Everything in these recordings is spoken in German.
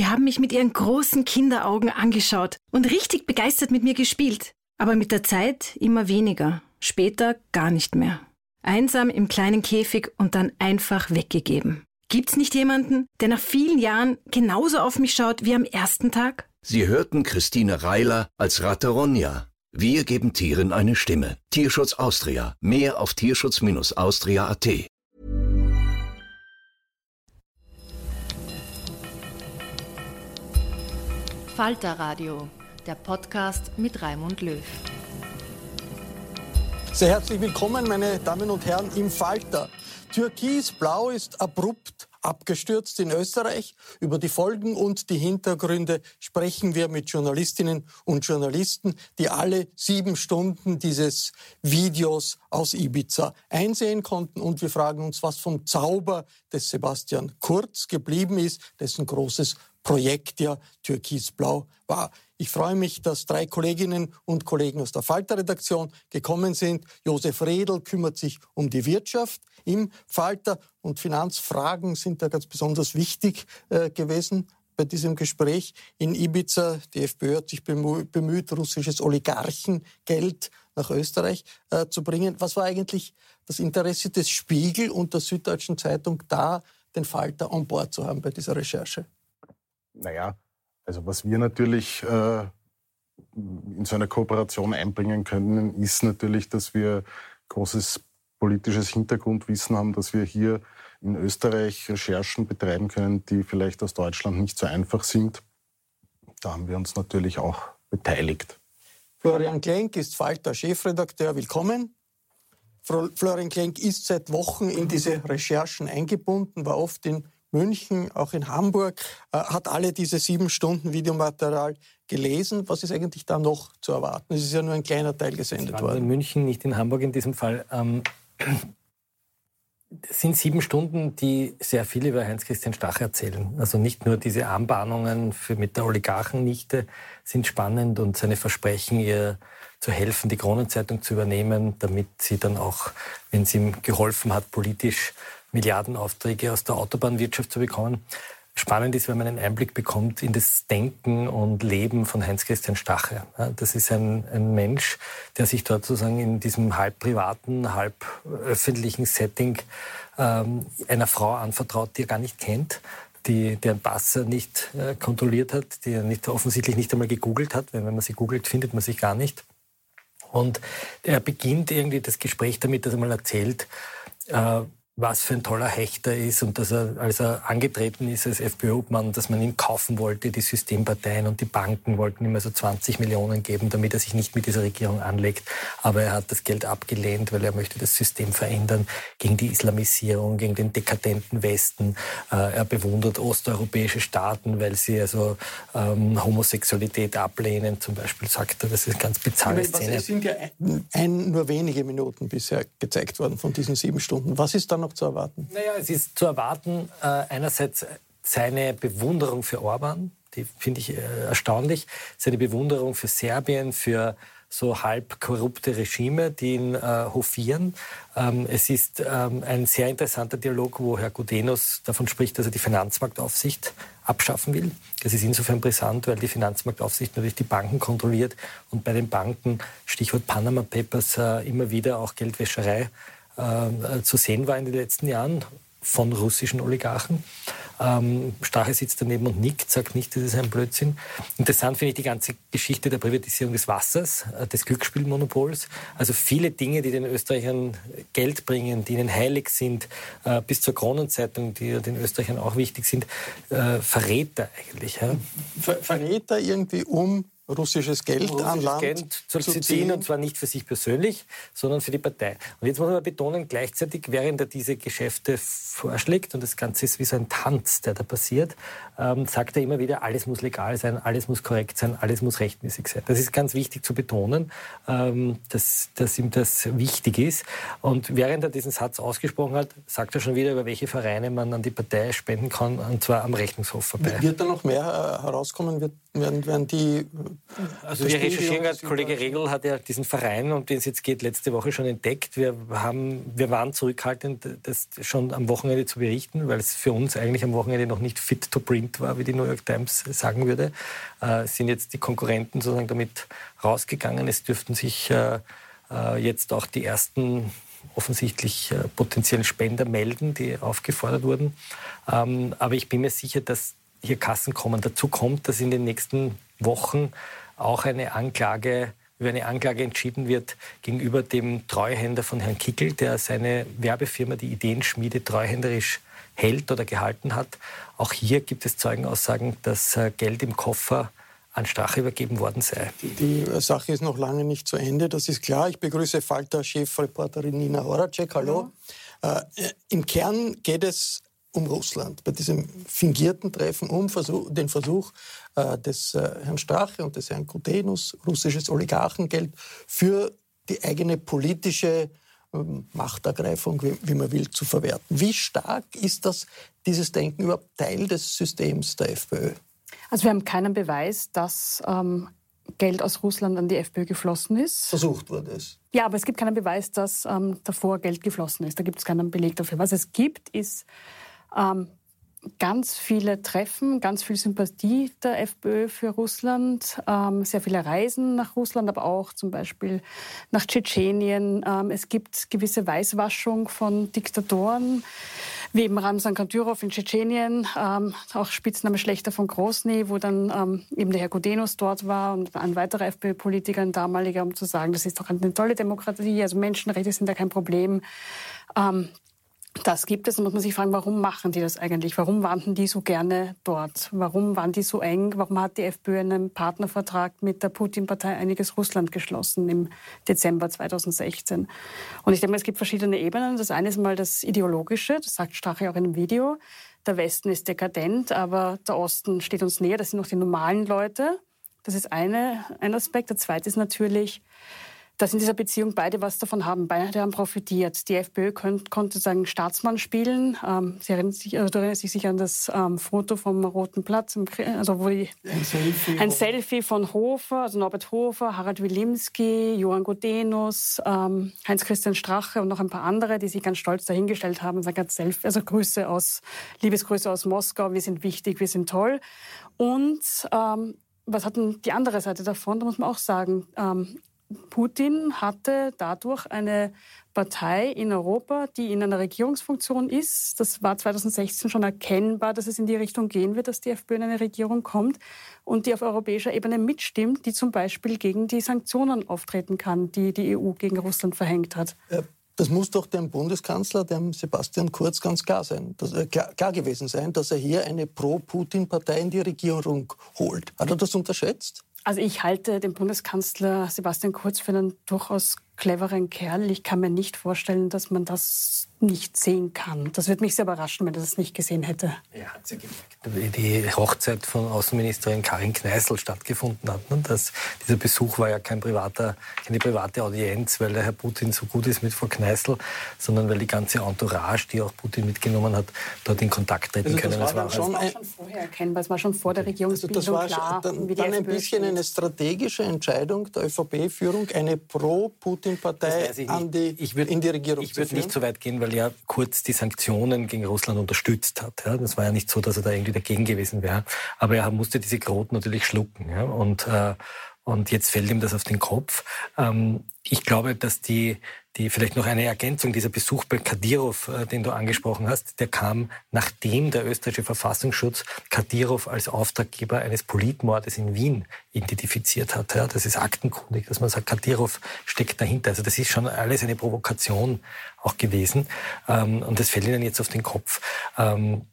Sie haben mich mit Ihren großen Kinderaugen angeschaut und richtig begeistert mit mir gespielt. Aber mit der Zeit immer weniger, später gar nicht mehr. Einsam im kleinen Käfig und dann einfach weggegeben. Gibt's nicht jemanden, der nach vielen Jahren genauso auf mich schaut wie am ersten Tag? Sie hörten Christine Reiler als Rateronja. Wir geben Tieren eine Stimme. Tierschutz Austria. Mehr auf tierschutz-austria.at. Falter Radio, der Podcast mit Raimund Löw. Sehr herzlich willkommen, meine Damen und Herren, im Falter. Türkisblau ist abrupt abgestürzt in Österreich. Über die Folgen und die Hintergründe sprechen wir mit Journalistinnen und Journalisten, die alle sieben Stunden dieses Videos aus Ibiza einsehen konnten. Und wir fragen uns, was vom Zauber des Sebastian Kurz geblieben ist, dessen großes Projekt ja Türkisblau war. Ich freue mich, dass drei Kolleginnen und Kollegen aus der Falter-Redaktion gekommen sind. Josef Redl kümmert sich um die Wirtschaft im Falter und Finanzfragen sind da ganz besonders wichtig äh, gewesen bei diesem Gespräch in Ibiza. Die FPÖ hat sich bemüht, russisches Oligarchengeld nach Österreich äh, zu bringen. Was war eigentlich das Interesse des Spiegel und der Süddeutschen Zeitung da, den Falter an Bord zu haben bei dieser Recherche? Naja, also was wir natürlich äh, in so einer Kooperation einbringen können, ist natürlich, dass wir großes politisches Hintergrundwissen haben, dass wir hier in Österreich Recherchen betreiben können, die vielleicht aus Deutschland nicht so einfach sind. Da haben wir uns natürlich auch beteiligt. Florian Klenk ist Falter Chefredakteur. Willkommen. Florian Klenk ist seit Wochen in diese Recherchen eingebunden, war oft in München, auch in Hamburg, äh, hat alle diese sieben Stunden Videomaterial gelesen. Was ist eigentlich da noch zu erwarten? Es ist ja nur ein kleiner Teil gesendet worden. In München, nicht in Hamburg in diesem Fall. Ähm, das sind sieben Stunden, die sehr viel über Heinz-Christian Stach erzählen. Also nicht nur diese Anbahnungen für, mit der Oligarchennichte sind spannend und seine Versprechen, ihr zu helfen, die Kronenzeitung zu übernehmen, damit sie dann auch, wenn sie ihm geholfen hat, politisch Milliardenaufträge aus der Autobahnwirtschaft zu bekommen. Spannend ist, wenn man einen Einblick bekommt in das Denken und Leben von Heinz-Christian Stache. Das ist ein, ein, Mensch, der sich dort sozusagen in diesem halb privaten, halb öffentlichen Setting ähm, einer Frau anvertraut, die er gar nicht kennt, die, deren Pass er nicht äh, kontrolliert hat, die er nicht, offensichtlich nicht einmal gegoogelt hat, weil wenn man sie googelt, findet man sich gar nicht. Und er beginnt irgendwie das Gespräch damit, dass er mal erzählt, äh, was für ein toller Hechter ist und dass er, als er angetreten ist als FPÖ-Obmann, dass man ihn kaufen wollte, die Systemparteien und die Banken wollten ihm also 20 Millionen geben, damit er sich nicht mit dieser Regierung anlegt. Aber er hat das Geld abgelehnt, weil er möchte das System verändern gegen die Islamisierung, gegen den dekadenten Westen. Äh, er bewundert osteuropäische Staaten, weil sie also ähm, Homosexualität ablehnen, zum Beispiel sagt er, das ist eine ganz bizarre Szene. Es sind ja ein, ein, nur wenige Minuten bisher gezeigt worden von diesen sieben Stunden. Was ist dann noch zu erwarten? Naja, es ist zu erwarten, äh, einerseits seine Bewunderung für Orban, die finde ich äh, erstaunlich, seine Bewunderung für Serbien, für so halb korrupte Regime, die ihn äh, hofieren. Ähm, es ist ähm, ein sehr interessanter Dialog, wo Herr Gudenus davon spricht, dass er die Finanzmarktaufsicht abschaffen will. Das ist insofern brisant, weil die Finanzmarktaufsicht natürlich die Banken kontrolliert und bei den Banken, Stichwort Panama Papers, äh, immer wieder auch Geldwäscherei äh, zu sehen war in den letzten Jahren von russischen Oligarchen. Ähm, Strache sitzt daneben und nickt, sagt nicht, das ist ein Blödsinn. Interessant finde ich die ganze Geschichte der Privatisierung des Wassers, äh, des Glücksspielmonopols. Also viele Dinge, die den Österreichern Geld bringen, die ihnen heilig sind, äh, bis zur Kronenzeitung, die den Österreichern auch wichtig sind, äh, verrät er eigentlich. Ja? Ver verrät er irgendwie um russisches Geld russisches an Land Geld zu, zu ziehen, und zwar nicht für sich persönlich, sondern für die Partei. Und jetzt muss man betonen, gleichzeitig, während er diese Geschäfte vorschlägt, und das Ganze ist wie so ein Tanz, der da passiert, ähm, sagt er immer wieder, alles muss legal sein, alles muss korrekt sein, alles muss rechtmäßig sein. Das ist ganz wichtig zu betonen, ähm, dass, dass ihm das wichtig ist. Und während er diesen Satz ausgesprochen hat, sagt er schon wieder, über welche Vereine man an die Partei spenden kann, und zwar am Rechnungshof vorbei. Wird da noch mehr äh, herauskommen? Wird, werden, werden die also wir recherchieren gerade, Kollege Regel hat ja diesen Verein, um den es jetzt geht, letzte Woche schon entdeckt. Wir, haben, wir waren zurückhaltend, das schon am Wochenende zu berichten, weil es für uns eigentlich am Wochenende noch nicht fit to print war, wie die New York Times sagen würde. Äh, sind jetzt die Konkurrenten sozusagen damit rausgegangen. Es dürften sich äh, äh jetzt auch die ersten offensichtlich äh, potenziellen Spender melden, die aufgefordert wurden. Ähm, aber ich bin mir sicher, dass hier Kassen kommen. Dazu kommt, dass in den nächsten Wochen auch eine Anklage über eine Anklage entschieden wird gegenüber dem Treuhänder von Herrn Kickel, der seine Werbefirma, die Ideenschmiede, treuhänderisch hält oder gehalten hat. Auch hier gibt es Zeugenaussagen, dass äh, Geld im Koffer an Strache übergeben worden sei. Die, die, Sache ist noch lange nicht zu Ende, das ist klar. Ich begrüße Falter-Chefreporterin Nina Horacek. Hallo. Ja. Äh, Im Kern geht es um Russland. Bei diesem fingierten Treffen um Versuch, den Versuch äh, des äh, Herrn Strache und des Herrn Kutenus, russisches Oligarchengeld, für die eigene politische ähm, Machtergreifung, wie, wie, man will, zu verwerten. Wie stark ist das, dieses Denken überhaupt Teil des Systems der FPÖ? Also wir haben keinen Beweis, dass ähm, Geld aus Russland an die FPÖ geflossen ist. Versucht wurde es. Ja, aber es gibt keinen Beweis, dass ähm, davor Geld geflossen ist. Da gibt es keinen Beleg dafür. Was es gibt, ist ähm, ganz viele Treffen, ganz viel Sympathie der FPÖ für Russland, ähm, sehr viele Reisen nach Russland, aber auch zum Beispiel nach Tschetschenien. Ähm, es gibt gewisse Weißwaschung von Diktatoren, wie eben Ramsan Kadyrov in Tschetschenien, ähm, auch Spitzname Schlechter von Grosny, wo dann ähm, eben der Herr Gudenus dort war und ein weiterer FPÖ-Politiker, ein damaliger, um zu sagen, das ist doch eine tolle Demokratie, also Menschenrechte sind da kein Problem. Das gibt es und muss man sich fragen, warum machen die das eigentlich? Warum waren die so gerne dort? Warum waren die so eng? Warum hat die FPÖ einen Partnervertrag mit der Putin-Partei Einiges Russland geschlossen im Dezember 2016? Und ich denke, es gibt verschiedene Ebenen. Das eine ist mal das Ideologische, das sagt Strache auch in einem Video. Der Westen ist dekadent, aber der Osten steht uns näher. Das sind noch die normalen Leute. Das ist eine, ein Aspekt. Der zweite ist natürlich, dass in dieser Beziehung beide was davon haben. Beide haben profitiert. Die FPÖ könnt, konnte sagen Staatsmann spielen. Ähm, Sie erinnern sich, also, erinnern sich sicher an das ähm, Foto vom Roten Platz, im, also wo die, ein, Selfie, ein Selfie von Hofer, also Norbert Hofer, Harald Wilimski, Johann Godenus, ähm, Heinz-Christian Strache und noch ein paar andere, die sich ganz stolz dahingestellt haben und sagen, Selfie, also Grüße aus, Liebesgrüße aus Moskau, wir sind wichtig, wir sind toll. Und ähm, was hat denn die andere Seite davon? Da muss man auch sagen, ähm, Putin hatte dadurch eine Partei in Europa, die in einer Regierungsfunktion ist. Das war 2016 schon erkennbar, dass es in die Richtung gehen wird, dass die FPÖ in eine Regierung kommt und die auf europäischer Ebene mitstimmt, die zum Beispiel gegen die Sanktionen auftreten kann, die die EU gegen Russland verhängt hat. Das muss doch dem Bundeskanzler, dem Sebastian Kurz, ganz klar sein, dass, äh, klar, klar, gewesen sein, dass er hier eine Pro-Putin-Partei in die Regierung holt. Hat er das unterschätzt? Also ich halte den Bundeskanzler Sebastian Kurz für einen durchaus cleveren Kerl. Ich kann mir nicht vorstellen, dass man das nicht sehen kann. Das würde mich sehr überraschen, wenn er das nicht gesehen hätte. Ja, hat ja gemerkt. Die Hochzeit von Außenministerin Karin Kneißl stattgefunden hat. Ne? Das, dieser Besuch war ja kein privater, keine private Audienz, weil der Herr Putin so gut ist mit Frau Kneißl, sondern weil die ganze Entourage, die auch Putin mitgenommen hat, dort in Kontakt treten also können. War das war, schon, das war schon vorher erkennbar. Es war schon vor der Regierungsbildung also das war klar, dann, dann ein bisschen eine strategische Entscheidung der ÖVP-Führung, eine Pro-Putin-Partei in die Regierung ich zu führen. Ich würde nicht so weit gehen, weil weil ja Kurz die Sanktionen gegen Russland unterstützt hat. Ja. Das war ja nicht so, dass er da irgendwie dagegen gewesen wäre. Aber er musste diese Quoten natürlich schlucken. Ja. Und, äh, und jetzt fällt ihm das auf den Kopf. Ähm, ich glaube, dass die, die vielleicht noch eine Ergänzung dieser Besuch bei Kadyrov, äh, den du angesprochen hast, der kam nachdem der österreichische Verfassungsschutz Kadyrov als Auftraggeber eines Politmordes in Wien identifiziert hat. Ja, das ist aktenkundig, dass man sagt, Kadyrov steckt dahinter. Also das ist schon alles eine Provokation auch gewesen. Ähm, und das fällt ihnen jetzt auf den Kopf. Ähm,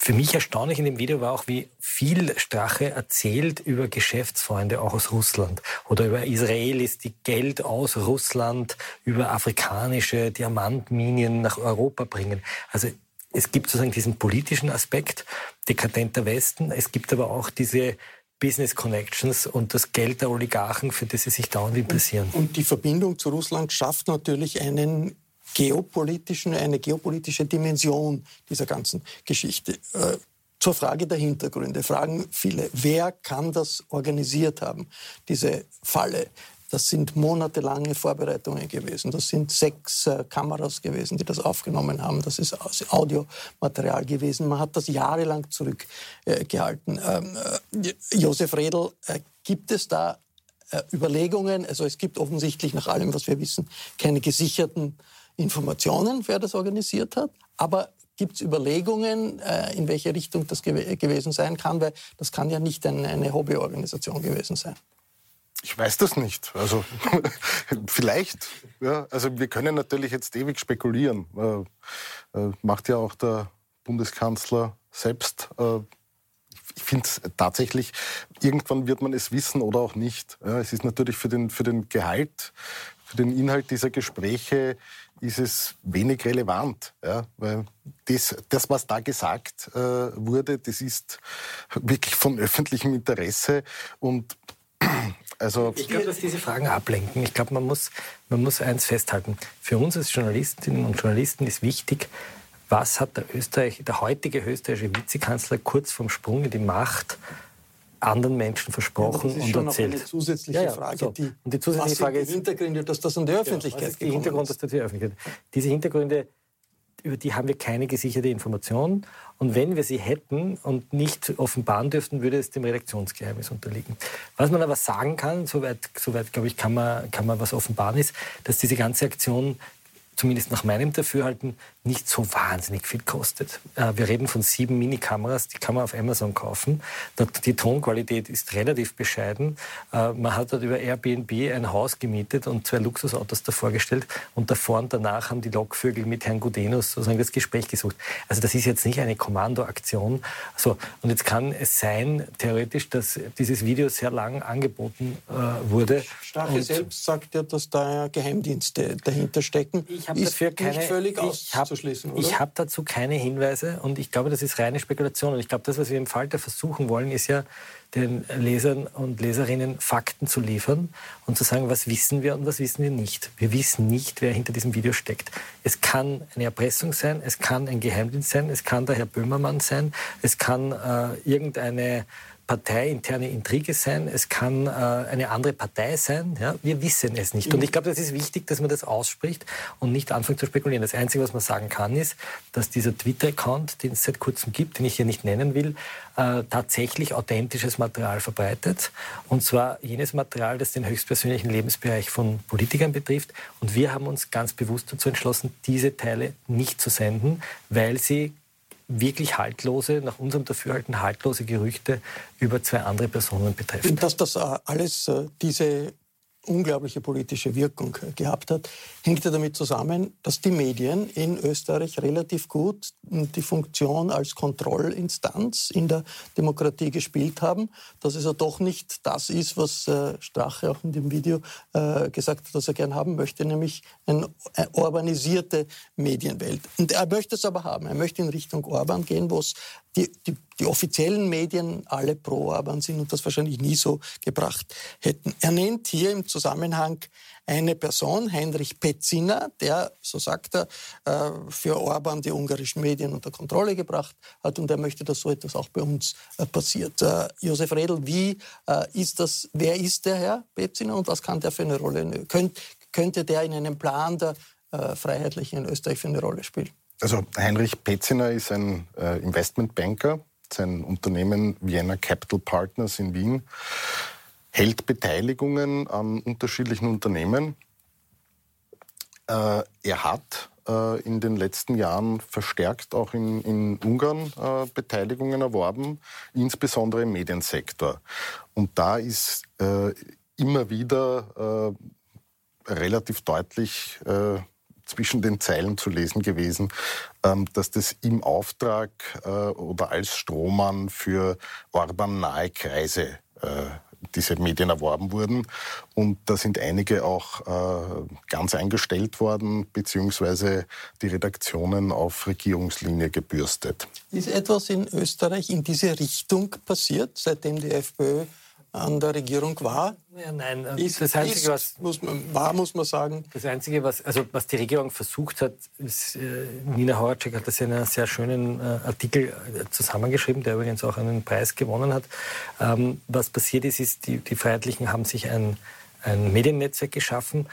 für mich erstaunlich in dem Video war auch, wie viel Strache erzählt über Geschäftsfreunde auch aus Russland oder über Israelis, die Geld aus Russland über afrikanische Diamantminien nach Europa bringen. Also es gibt sozusagen diesen politischen Aspekt, dekadenter Westen. Es gibt aber auch diese Business Connections und das Geld der Oligarchen, für das sie sich dauernd interessieren. Und, und die Verbindung zu Russland schafft natürlich einen geopolitischen, eine geopolitische Dimension dieser ganzen Geschichte. Äh, zur Frage der Hintergründe fragen viele, wer kann das organisiert haben, diese Falle? Das sind monatelange Vorbereitungen gewesen. Das sind sechs äh, Kameras gewesen, die das aufgenommen haben. Das ist Audiomaterial gewesen. Man hat das jahrelang zurückgehalten. Äh, ähm, äh, Josef Redl, äh, gibt es da äh, Überlegungen? Also es gibt offensichtlich nach allem, was wir wissen, keine gesicherten Informationen, wer das organisiert hat, aber gibt es Überlegungen, äh, in welche Richtung das gew gewesen sein kann, weil das kann ja nicht eine, eine Hobbyorganisation gewesen sein. Ich weiß das nicht. Also vielleicht. Ja, also wir können natürlich jetzt ewig spekulieren. Äh, äh, macht ja auch der Bundeskanzler selbst. Äh, ich finde es tatsächlich, irgendwann wird man es wissen oder auch nicht. Ja, es ist natürlich für den, für den Gehalt, für den Inhalt dieser Gespräche ist es wenig relevant, ja, weil das, das, was da gesagt äh, wurde, das ist wirklich von öffentlichem Interesse und also ich glaube, dass diese Fragen ablenken. Ich glaube, man muss, man muss eins festhalten. Für uns als Journalistinnen und Journalisten ist wichtig, was hat der, Österreich, der heutige österreichische Vizekanzler kurz vom Sprung in die Macht anderen Menschen versprochen ja, und erzählt. Das ist eine zusätzliche ja, Frage. So. Die, und die zusätzliche Frage ist, Hintergründe, dass das an die Öffentlichkeit ja, ist die Hintergrund, dass das die Öffentlichkeit. Diese Hintergründe, über die haben wir keine gesicherte Information. Und wenn wir sie hätten und nicht offenbaren dürften, würde es dem Redaktionsgeheimnis unterliegen. Was man aber sagen kann, soweit, soweit glaube ich, kann man, kann man was offenbaren, ist, dass diese ganze Aktion zumindest nach meinem Dafürhalten, nicht so wahnsinnig viel kostet. Äh, wir reden von sieben Mini-Kameras, die kann man auf Amazon kaufen. Die Tonqualität ist relativ bescheiden. Äh, man hat dort über Airbnb ein Haus gemietet und zwei Luxusautos davor gestellt und davor und danach haben die Lokvögel mit Herrn Gudenus sozusagen das Gespräch gesucht. Also das ist jetzt nicht eine Kommandoaktion. So, und jetzt kann es sein, theoretisch, dass dieses Video sehr lang angeboten äh, wurde. Stache selbst sagt ja, dass da Geheimdienste dahinter stecken. Ich habe dafür keine, völlig ich hab? Ich habe dazu keine Hinweise und ich glaube, das ist reine Spekulation. Und ich glaube, das, was wir im Falter versuchen wollen, ist ja, den Lesern und Leserinnen Fakten zu liefern und zu sagen, was wissen wir und was wissen wir nicht. Wir wissen nicht, wer hinter diesem Video steckt. Es kann eine Erpressung sein, es kann ein Geheimdienst sein, es kann der Herr Böhmermann sein, es kann äh, irgendeine parteiinterne Intrige sein, es kann äh, eine andere Partei sein. Ja? Wir wissen es nicht. Und ich glaube, das ist wichtig, dass man das ausspricht und nicht anfängt zu spekulieren. Das Einzige, was man sagen kann, ist, dass dieser Twitter-Account, den es seit kurzem gibt, den ich hier nicht nennen will, äh, tatsächlich authentisches Material verbreitet. Und zwar jenes Material, das den höchstpersönlichen Lebensbereich von Politikern betrifft. Und wir haben uns ganz bewusst dazu entschlossen, diese Teile nicht zu senden, weil sie wirklich haltlose, nach unserem Dafürhalten haltlose Gerüchte über zwei andere Personen betreffen. Dass das äh, alles, äh, diese unglaubliche politische Wirkung gehabt hat, hängt ja damit zusammen, dass die Medien in Österreich relativ gut die Funktion als Kontrollinstanz in der Demokratie gespielt haben, dass es ja doch nicht das ist, was äh, Strache auch in dem Video äh, gesagt hat, dass er gern haben möchte, nämlich eine urbanisierte Medienwelt. Und er möchte es aber haben. Er möchte in Richtung Orban gehen, wo es die, die, die offiziellen Medien alle pro Orban sind und das wahrscheinlich nie so gebracht hätten. Er nennt hier im Zusammenhang eine Person, Heinrich Petziner, der, so sagt er, äh, für Orban die ungarischen Medien unter Kontrolle gebracht hat und er möchte, dass so etwas auch bei uns äh, passiert. Äh, Josef Redl, wie ist das, wer ist der Herr Petziner und was kann der für eine Rolle, könnte der in einem Plan der Freiheitlichen in Österreich für eine Rolle spielen? Also Heinrich Petziner ist ein äh, Investmentbanker, sein Unternehmen Vienna Capital Partners in Wien hält Beteiligungen an unterschiedlichen Unternehmen. Äh, er hat äh, in den letzten Jahren verstärkt auch in, in Ungarn äh, Beteiligungen erworben, insbesondere im Mediensektor. Und da ist äh, immer wieder relativ deutlich zwischen den Zeilen zu lesen gewesen, ähm, dass das im Auftrag äh, oder als Strohmann für Orban-nahe Kreise diese Medien erworben wurden. Und da sind einige auch äh, ganz eingestellt worden, beziehungsweise die Redaktionen auf Regierungslinie gebürstet. Ist etwas in Österreich in diese Richtung passiert, seitdem die FPÖ an der Regierung war? Ja, nein, äh, ist, das Einzige, ist, was muss man, war, muss man sagen. Das Einzige, was, also was die Regierung versucht hat, ist, äh, Nina Horacek hat das in einem sehr schönen äh, Artikel äh, zusammengeschrieben, der übrigens auch einen Preis gewonnen hat. Ähm, was passiert ist, ist, die, die Freiheitlichen haben sich ein ein Mediennetzwerk geschaffen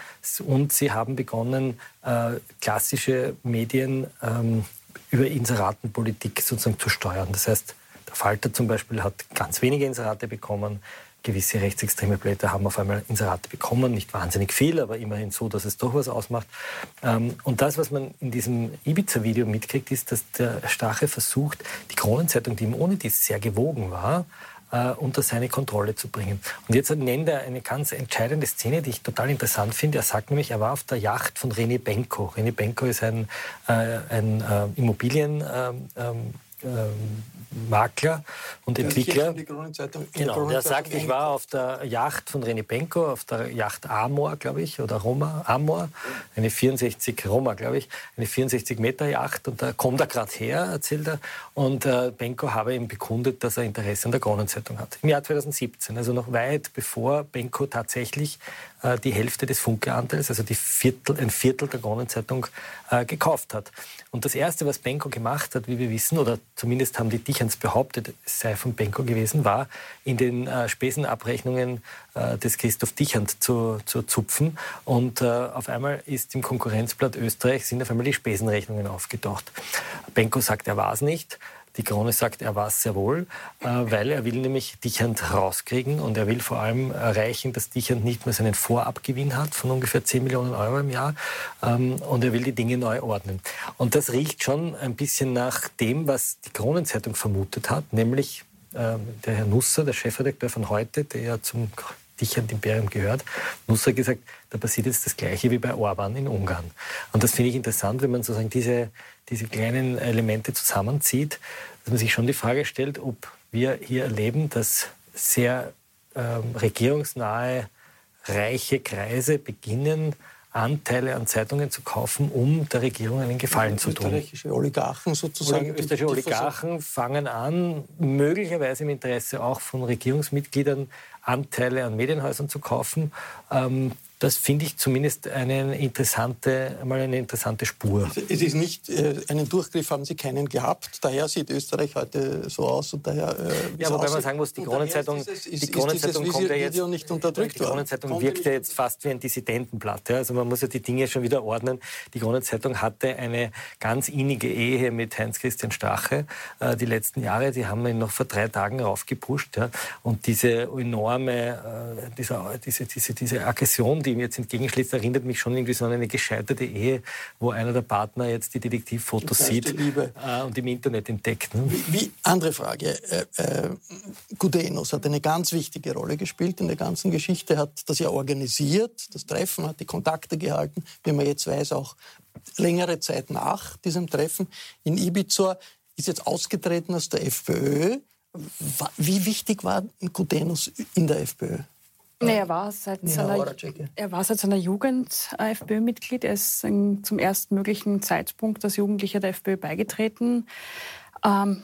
und sie haben begonnen, äh, klassische Medien ähm, über Inseratenpolitik sozusagen zu steuern. Das heißt, der Falter zum Beispiel hat ganz wenige Inserate bekommen, gewisse rechtsextreme Blätter haben auf einmal Inserate bekommen, nicht wahnsinnig viel, aber immerhin so, dass es doch was ausmacht. Ähm, und das, was man in diesem Ibiza-Video mitkriegt, ist, dass der Stache versucht, die Kronenzeitung, die ihm ohne dies sehr gewogen war, äh, unter seine Kontrolle zu bringen. Und jetzt nennt er eine ganz entscheidende Szene, die ich total interessant finde. Er sagt nämlich, er war auf der Yacht von René Benko. René Benko ist ein, äh, ein äh, Immobilien... Ähm, ähm, Makler und Entwickler. Genau, der sagt, ich war auf der Yacht von René Benko, auf der Yacht Amor, glaube ich, oder Roma, Amor, eine 64, Roma, glaube ich, eine 64 Meter Yacht und da kommt er gerade her, erzählt er, und äh, Benko habe ihm bekundet, dass er Interesse an der Kronenzeitung hat. Im Jahr 2017, also noch weit bevor Benko tatsächlich die Hälfte des Funke-Anteils, also Viertel, ein Viertel der Kronenzeitung, äh, gekauft hat. Und das Erste, was Benko gemacht hat, wie wir wissen, oder zumindest haben die Dichans behauptet, es sei von Benko gewesen, war, in den äh, Spesenabrechnungen äh, des Christoph Dichand zu, zu zupfen. Und äh, auf einmal ist im Konkurrenzblatt Österreich, sind auf einmal die Spesenrechnungen aufgetaucht. Benko sagt, er war es nicht. Die Krone sagt, er war es sehr wohl, äh, weil er will nämlich Dichand rauskriegen und er will vor allem erreichen, dass Dichand nicht mehr seinen Vorabgewinn hat von ungefähr 10 Millionen Euro im Jahr ähm, und er will die Dinge neu ordnen. Und das riecht schon ein bisschen nach dem, was die Kronenzeitung vermutet hat, nämlich ähm, der Herr Nusser, der Chefredakteur von heute, der ja zum Dichand-Imperium gehört, Nusser gesagt, da passiert jetzt das Gleiche wie bei Orban in Ungarn. Und das finde ich interessant, wenn man sozusagen diese diese kleinen Elemente zusammenzieht, dass man sich schon die Frage stellt, ob wir hier erleben, dass sehr ähm, regierungsnahe, reiche Kreise beginnen, Anteile an Zeitungen zu kaufen, um der Regierung einen Gefallen zu tun. Österreichische Oligarchen sozusagen. Österreichische Oligarchen fangen an, möglicherweise im Interesse auch von Regierungsmitgliedern Anteile an Medienhäusern zu kaufen. Ähm, das finde ich zumindest eine interessante, mal eine interessante Spur. Es ist nicht, äh, einen Durchgriff haben Sie keinen gehabt. Daher sieht Österreich heute so aus. Und daher, äh, ja, wobei man sagen muss, die Kronenzeitung, die Kronenzeitung kommt ja jetzt, nicht unterdrückt die Kronenzeitung wirkt ja jetzt fast wie ein Dissidentenblatt. Ja? Also man muss ja die Dinge schon wieder ordnen. Die Kronenzeitung hatte eine ganz innige Ehe mit Heinz-Christian Strache äh, die letzten Jahre. Die haben ihn noch vor drei Tagen raufgepusht. Ja? Und diese enorme, äh, diese, diese, diese, diese Aggression, die ihm jetzt entgegenschlägt, erinnert mich schon irgendwie so an eine gescheiterte Ehe, wo einer der Partner jetzt die Detektivfotos sieht äh, und im Internet entdeckt. Ne? Wie, andere Frage. Äh, äh, Gudenus hat eine ganz wichtige Rolle gespielt in der ganzen Geschichte, hat das ja organisiert, das Treffen, hat die Kontakte gehalten, wie man jetzt weiß, auch längere Zeit nach diesem Treffen in Ibiza, ist jetzt ausgetreten aus der FPÖ. Wie wichtig war Gudenus in der FPÖ? Nee, er, war seit ja, seiner, er war seit seiner Jugend FPÖ-Mitglied. Er ist zum ersten möglichen Zeitpunkt als Jugendlicher der FPÖ beigetreten. Ähm,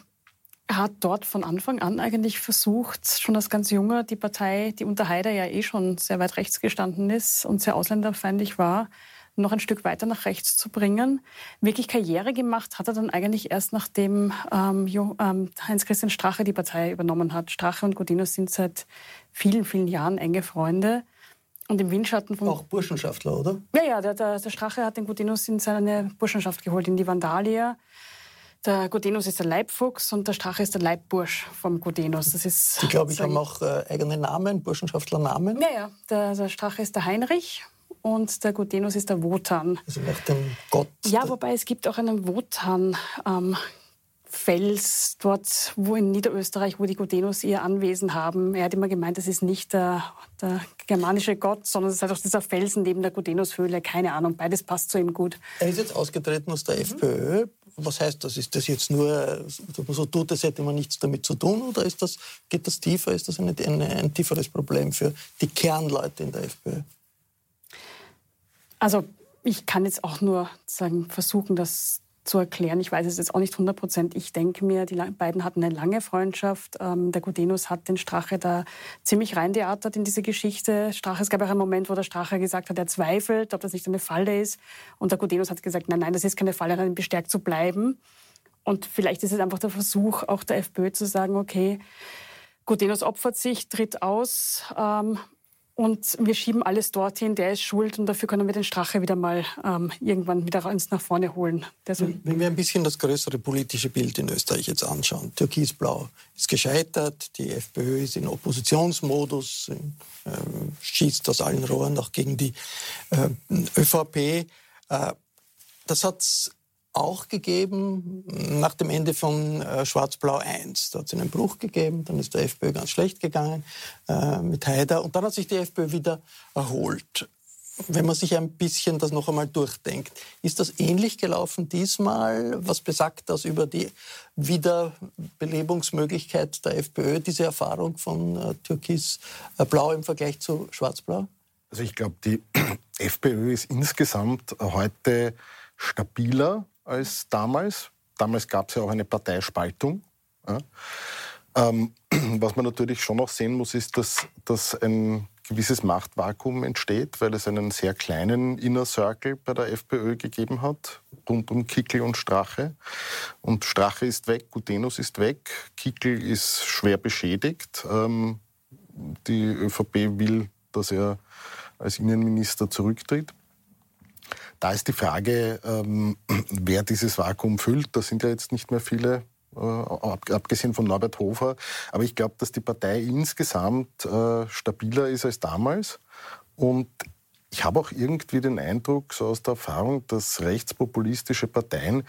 er hat dort von Anfang an eigentlich versucht, schon als ganz junger, die Partei, die unter Haider ja eh schon sehr weit rechts gestanden ist und sehr ausländerfeindlich war, noch ein Stück weiter nach rechts zu bringen. Wirklich Karriere gemacht hat er dann eigentlich erst nachdem ähm, ähm, Heinz-Christian Strache die Partei übernommen hat. Strache und Godinus sind seit vielen, vielen Jahren enge Freunde. Und im Windschatten von. Auch Burschenschaftler, oder? Ja, ja, der, der, der Strache hat den Godinus in seine Burschenschaft geholt, in die Vandalia. Der Godenus ist der Leibfuchs und der Strache ist der Leibbursch vom Godenus. Das ist die, glaube ich, haben auch äh, eigene Namen, Burschenschaftlernamen. Ja, ja. Der, der Strache ist der Heinrich und der Godenus ist der Wotan. Also nach dem Gott. Ja, wobei es gibt auch einen Wotan. Ähm, Fels, dort wo in Niederösterreich, wo die Godenus ihr Anwesen haben. Er hat immer gemeint, das ist nicht der, der germanische Gott, sondern es ist halt auch dieser Felsen neben der Godenushöhle. Keine Ahnung, beides passt zu ihm gut. Er ist jetzt ausgetreten aus der mhm. FPÖ. Was heißt das? Ist das jetzt nur, so tut, als hätte man nichts damit zu tun? Oder ist das, geht das tiefer? Ist das eine, eine, ein tieferes Problem für die Kernleute in der FPÖ? Also ich kann jetzt auch nur sagen, versuchen, das zu erklären. Ich weiß es jetzt auch nicht 100 Prozent. Ich denke mir, die beiden hatten eine lange Freundschaft. Ähm, der Gudenus hat den Strache da ziemlich reintheatert in diese Geschichte. Strache, es gab auch einen Moment, wo der Strache gesagt hat, er zweifelt, ob das nicht eine Falle ist. Und der Gudenus hat gesagt, nein, nein, das ist keine Falle, darin bestärkt zu bleiben. Und vielleicht ist es einfach der Versuch auch der FPÖ zu sagen, okay, Gudenus opfert sich, tritt aus, ähm, und wir schieben alles dorthin, der ist schuld und dafür können wir den Strache wieder mal ähm, irgendwann wieder ganz nach vorne holen. Wenn wir ein bisschen das größere politische Bild in Österreich jetzt anschauen, Türkisblau ist gescheitert, die FPÖ ist in Oppositionsmodus, äh, schießt aus allen Rohren auch gegen die äh, ÖVP. Äh, das hat auch gegeben nach dem Ende von äh, Schwarz-Blau 1. Da hat es einen Bruch gegeben, dann ist der FPÖ ganz schlecht gegangen äh, mit Haider und dann hat sich die FPÖ wieder erholt. Wenn man sich ein bisschen das noch einmal durchdenkt, ist das ähnlich gelaufen diesmal? Was besagt das über die Wiederbelebungsmöglichkeit der FPÖ, diese Erfahrung von äh, Türkis-Blau im Vergleich zu Schwarz-Blau? Also ich glaube, die FPÖ ist insgesamt heute stabiler als damals. Damals gab es ja auch eine Parteispaltung. Ja. Ähm, was man natürlich schon noch sehen muss, ist, dass, dass ein gewisses Machtvakuum entsteht, weil es einen sehr kleinen Inner Circle bei der FPÖ gegeben hat, rund um Kickel und Strache. Und Strache ist weg, Gutenus ist weg, Kickel ist schwer beschädigt. Ähm, die ÖVP will, dass er als Innenminister zurücktritt. Da ist die Frage, ähm, wer dieses Vakuum füllt. Da sind ja jetzt nicht mehr viele, äh, abgesehen von Norbert Hofer. Aber ich glaube, dass die Partei insgesamt äh, stabiler ist als damals. Und ich habe auch irgendwie den Eindruck, so aus der Erfahrung, dass rechtspopulistische Parteien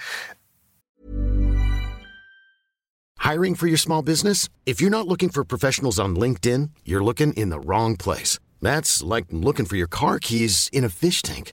Hiring for your small business? If you're not looking for professionals on LinkedIn, you're looking in the wrong place. That's like looking for your car keys in a fish tank.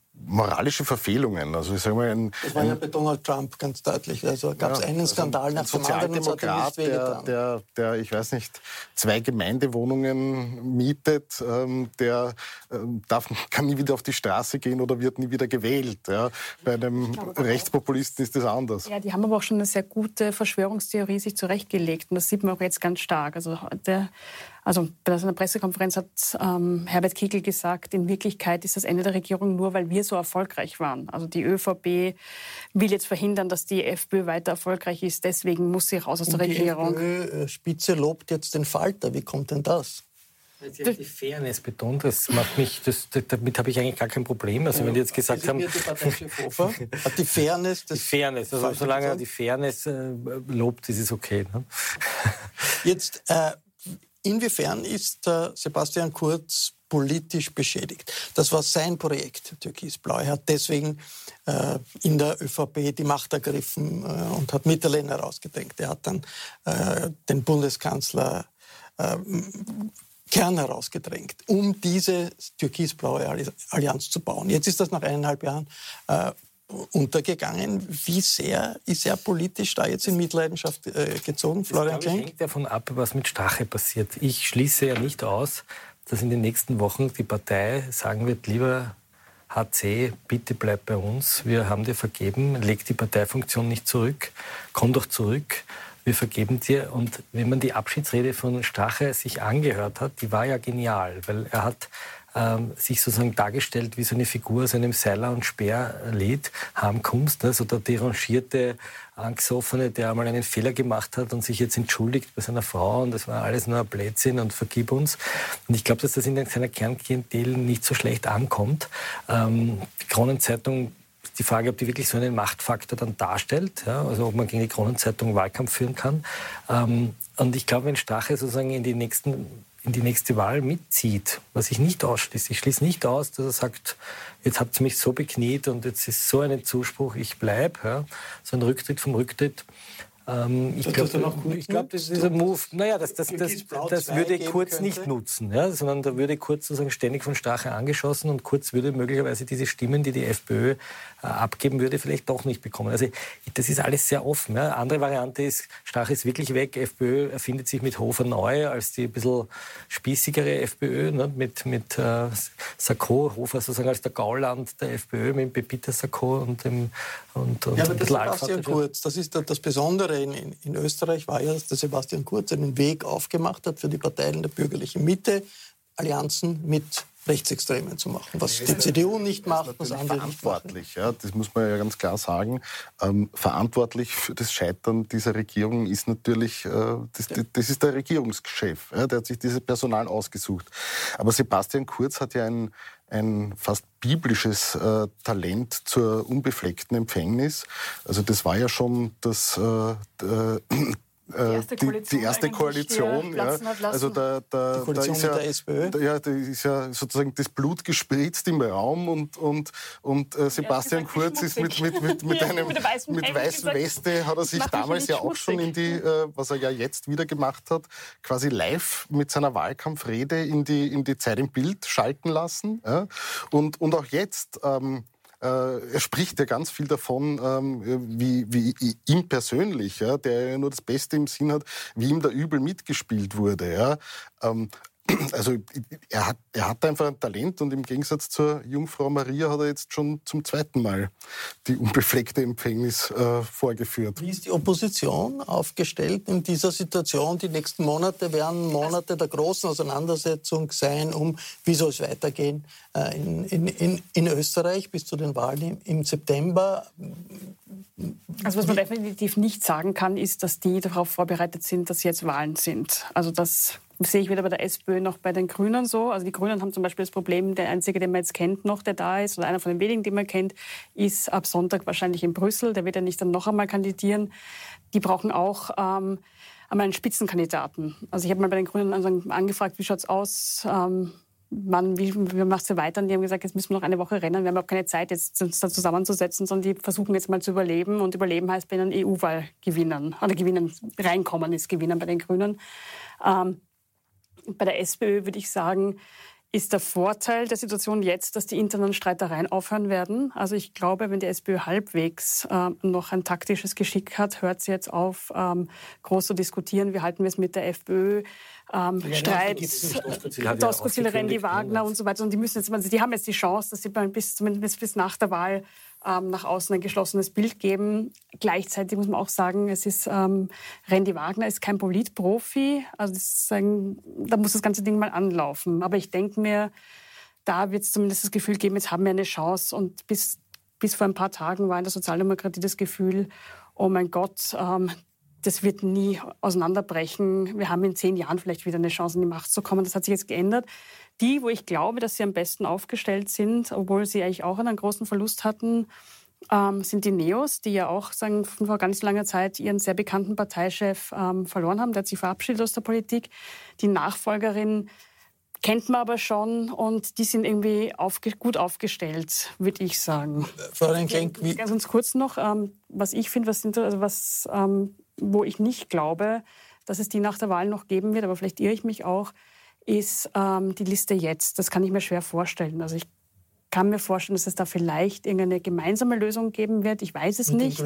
moralische Verfehlungen. Also ich sage mal, ein, das war ja bei Donald Trump ganz deutlich. Also gab es ja, einen also Skandal nach dem anderen. Sozialdemokrat, der, der, der, ich weiß nicht, zwei Gemeindewohnungen mietet, ähm, der ähm, darf, kann nie wieder auf die Straße gehen oder wird nie wieder gewählt. Ja. Bei einem Rechtspopulisten ist das anders. Ja, die haben aber auch schon eine sehr gute Verschwörungstheorie sich zurechtgelegt. Und das sieht man auch jetzt ganz stark. Also der also bei einer Pressekonferenz hat ähm, Herbert Kickl gesagt, in Wirklichkeit ist das Ende der Regierung nur, weil wir so erfolgreich waren. Also die ÖVP will jetzt verhindern, dass die FPÖ weiter erfolgreich ist. Deswegen muss sie raus aus der Und Regierung. Die FPÖ-Spitze lobt jetzt den Falter. Wie kommt denn das? Sie hat die Fairness betont, das macht mich, das, damit habe ich eigentlich gar kein Problem. Also wenn die jetzt gesagt haben, hat die Fairness, die Fairness, also solange er die Fairness äh, lobt, ist es okay. Ne? Jetzt äh, Inwiefern ist äh, Sebastian Kurz politisch beschädigt? Das war sein Projekt, Türkisblau. Er hat deswegen äh, in der ÖVP die Macht ergriffen äh, und hat Mitterlehn herausgedrängt. Er hat dann äh, den Bundeskanzler äh, Kern herausgedrängt, um diese türkisblaue Allianz zu bauen. Jetzt ist das nach eineinhalb Jahren äh, untergegangen. Wie sehr ist er politisch da jetzt in Mitleidenschaft äh, gezogen, Florian das, Klenk? hängt davon ab, was mit Strache passiert. Ich schließe ja nicht aus, dass in den nächsten Wochen die Partei sagen wird, lieber HC, bitte bleib bei uns, wir haben dir vergeben, leg die Parteifunktion nicht zurück, komm doch zurück. wir vergeben dir. Und wenn man die Abschiedsrede von Strache sich angehört hat, die war ja genial, weil er hat ähm, sich sozusagen dargestellt wie so eine Figur aus einem Seiler- und Speerlied, Harmkunst, ne? so der derangierte, angesoffene, der einmal einen Fehler gemacht hat und sich jetzt entschuldigt bei seiner Frau und das war alles nur ein Blödsinn und vergib uns. Und ich glaube, dass das in seiner Kernklientel nicht so schlecht ankommt. Ähm, die Kronenzeitung die Frage, ob die wirklich so einen Machtfaktor dann darstellt, ja, also ob man gegen die Kronenzeitung Wahlkampf führen kann. Ähm, und ich glaube, wenn Strache sozusagen in die nächsten in die nächste Wahl mitzieht, was ich nicht ausschließe. Ich schließe nicht aus, dass er sagt, jetzt habt ihr mich so bekniet und jetzt ist so ein Zuspruch, ich bleibe. Ja. So ein Rücktritt vom Rücktritt. Ähm, ich glaube, glaub, das ist ein Move. Naja, das, das, das, das würde Kurz nicht nutzen, ja, sondern da würde Kurz sozusagen ständig von Strache angeschossen und Kurz würde möglicherweise diese Stimmen, die die FPÖ äh, abgeben würde, vielleicht doch nicht bekommen. Also das ist alles sehr offen. Ja. Andere Variante ist, Strache ist wirklich weg, FPÖ erfindet sich mit Hofer neu als die ein bisschen spießigere FPÖ, ne, mit, mit äh, Sarko, Hofer sozusagen als der Gauland der FPÖ, mit Pepita Sarko und dem und, und ja, aber der Sebastian Kurz, das ist das Besondere in, in, in Österreich, war ja, dass der Sebastian Kurz einen Weg aufgemacht hat für die Parteien der bürgerlichen Mitte, Allianzen mit Rechtsextremen zu machen, was die CDU nicht macht, was andere verantwortlich, nicht machen. Ja, das muss man ja ganz klar sagen. Ähm, verantwortlich für das Scheitern dieser Regierung ist natürlich, äh, das, das, ist der Regierungschef, ja, der hat sich dieses Personal ausgesucht. Aber Sebastian Kurz hat ja ein, ein fast biblisches äh, Talent zur unbefleckten Empfängnis. Also das war ja schon das, äh, äh die äh, erste Koalition, die, die erste Koalition ja. also da, da, die Koalition da ist ja, der SPÖ. Da, ja, da ist ja sozusagen das Blut gespritzt im Raum und, und, und äh, Sebastian Kurz ist mit, mit, mit, mit einem mit, weißen, mit weißen Weste hat er sich damals ja auch schon in die, äh, was er ja jetzt wieder gemacht hat, quasi live mit seiner Wahlkampfrede in die, in die Zeit im Bild schalten lassen. Ja. Und, und auch jetzt ähm, äh, er spricht ja ganz viel davon, ähm, wie, wie ihm persönlich, ja, der ja nur das Beste im Sinn hat, wie ihm da übel mitgespielt wurde. Ja. Also er hat, er hat einfach ein Talent und im Gegensatz zur Jungfrau Maria hat er jetzt schon zum zweiten Mal die unbefleckte Empfängnis äh, vorgeführt. Wie ist die Opposition aufgestellt in dieser Situation? Die nächsten Monate werden Monate der großen Auseinandersetzung sein, um wie soll es weitergehen äh, in, in, in, in, Österreich bis zu den Wahlen im, im September. Also was man definitiv nicht sagen kann, ist, dass die darauf vorbereitet sind, dass jetzt Wahlen sind. Also das sehe ich weder bei der SPÖ noch bei den Grünen so. Also die Grünen haben zum Beispiel das Problem, der einzige, den man jetzt kennt, noch der da ist, oder einer von den wenigen, den man kennt, ist ab Sonntag wahrscheinlich in Brüssel. Der wird ja nicht dann noch einmal kandidieren. Die brauchen auch ähm, einmal einen Spitzenkandidaten. Also ich habe mal bei den Grünen angefragt, wie schaut es aus? Ähm, Mann, wie, wie machst du weiter? Und die haben gesagt, jetzt müssen wir noch eine Woche rennen. Wir haben auch keine Zeit, jetzt uns da zusammenzusetzen, sondern die versuchen jetzt mal zu überleben. Und überleben heißt bei einer EU-Wahl gewinnen. Oder gewinnen, reinkommen ist gewinnen bei den Grünen. Ähm, bei der SPÖ würde ich sagen, ist der Vorteil der Situation jetzt, dass die internen Streitereien aufhören werden. Also ich glaube, wenn die SPÖ halbwegs äh, noch ein taktisches Geschick hat, hört sie jetzt auf, ähm, groß zu diskutieren. Wie halten wir es mit der FPÖ? Ähm, ja, Streit, Doskozil, Randy Wagner und so weiter. Und die müssen jetzt, die haben jetzt die Chance, dass sie bis, zumindest bis nach der Wahl nach außen ein geschlossenes Bild geben. Gleichzeitig muss man auch sagen, es ist ähm, Randy Wagner ist kein Politprofi, also ein, da muss das ganze Ding mal anlaufen. Aber ich denke mir, da wird es zumindest das Gefühl geben, jetzt haben wir eine Chance. Und bis, bis vor ein paar Tagen war in der Sozialdemokratie das Gefühl, oh mein Gott, ähm, das wird nie auseinanderbrechen. Wir haben in zehn Jahren vielleicht wieder eine Chance, in die Macht zu kommen. Das hat sich jetzt geändert. Die, wo ich glaube, dass sie am besten aufgestellt sind, obwohl sie eigentlich auch einen großen Verlust hatten, ähm, sind die Neos, die ja auch sagen, vor ganz langer Zeit ihren sehr bekannten Parteichef ähm, verloren haben. Der hat sich verabschiedet aus der Politik. Die Nachfolgerin kennt man aber schon und die sind irgendwie aufge gut aufgestellt, würde ich sagen. Frau Klenk, wie Ganz kurz noch, ähm, was ich finde, was, also was ähm, wo ich nicht glaube, dass es die nach der Wahl noch geben wird, aber vielleicht irre ich mich auch, ist ähm, die Liste jetzt. Das kann ich mir schwer vorstellen. Also ich kann mir vorstellen, dass es da vielleicht irgendeine gemeinsame Lösung geben wird. Ich weiß es Mit nicht.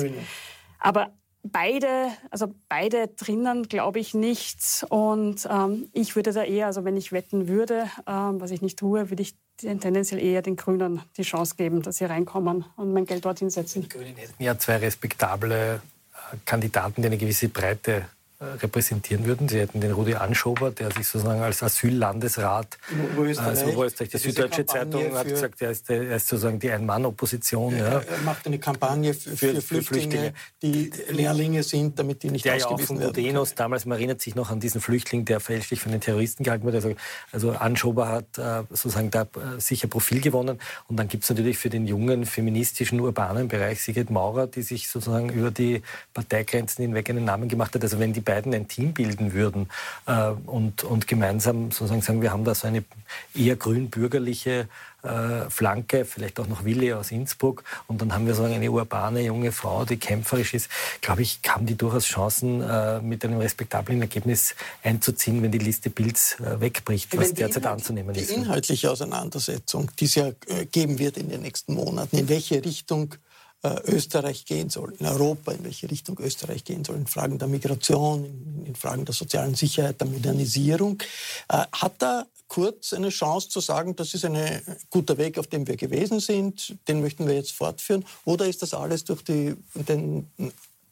Aber beide, also beide drinnen glaube ich nicht. Und ähm, ich würde da eher, also wenn ich wetten würde, ähm, was ich nicht tue, würde ich tendenziell eher den Grünen die Chance geben, dass sie reinkommen und mein Geld dorthin setzen. Die Grünen hätten ja zwei respektable Kandidaten, die eine gewisse Breite repräsentieren würden. Sie hätten den Rudi Anschober, der sich sozusagen als Asyllandesrat in Oberösterreich, also Oberösterreich die Süddeutsche Zeitung hat gesagt, er ist, er ist sozusagen die Ein-Mann-Opposition. Ja. Er macht eine Kampagne für, für, für Flüchtlinge, die Lehrlinge sind, damit die nicht der ja auch von Modenos, damals, man erinnert sich noch an diesen Flüchtling, der fälschlich von den Terroristen gehalten wurde. Also, also Anschober hat äh, sozusagen da äh, sicher Profil gewonnen. Und dann gibt es natürlich für den jungen, feministischen, urbanen Bereich Sigrid Maurer, die sich sozusagen über die Parteigrenzen hinweg einen Namen gemacht hat. Also wenn die beiden ein Team bilden würden äh, und, und gemeinsam sozusagen sagen, wir haben da so eine eher grün-bürgerliche äh, Flanke, vielleicht auch noch Willi aus Innsbruck und dann haben wir so eine urbane junge Frau, die kämpferisch ist, glaube ich, haben die durchaus Chancen, äh, mit einem respektablen Ergebnis einzuziehen, wenn die Liste Bilds äh, wegbricht, was derzeit anzunehmen ist. Die inhaltliche Auseinandersetzung, die es ja äh, geben wird in den nächsten Monaten, in welche Richtung Österreich gehen soll, in Europa, in welche Richtung Österreich gehen soll, in Fragen der Migration, in, in Fragen der sozialen Sicherheit, der Modernisierung. Äh, hat da Kurz eine Chance zu sagen, das ist ein guter Weg, auf dem wir gewesen sind, den möchten wir jetzt fortführen? Oder ist das alles durch die, den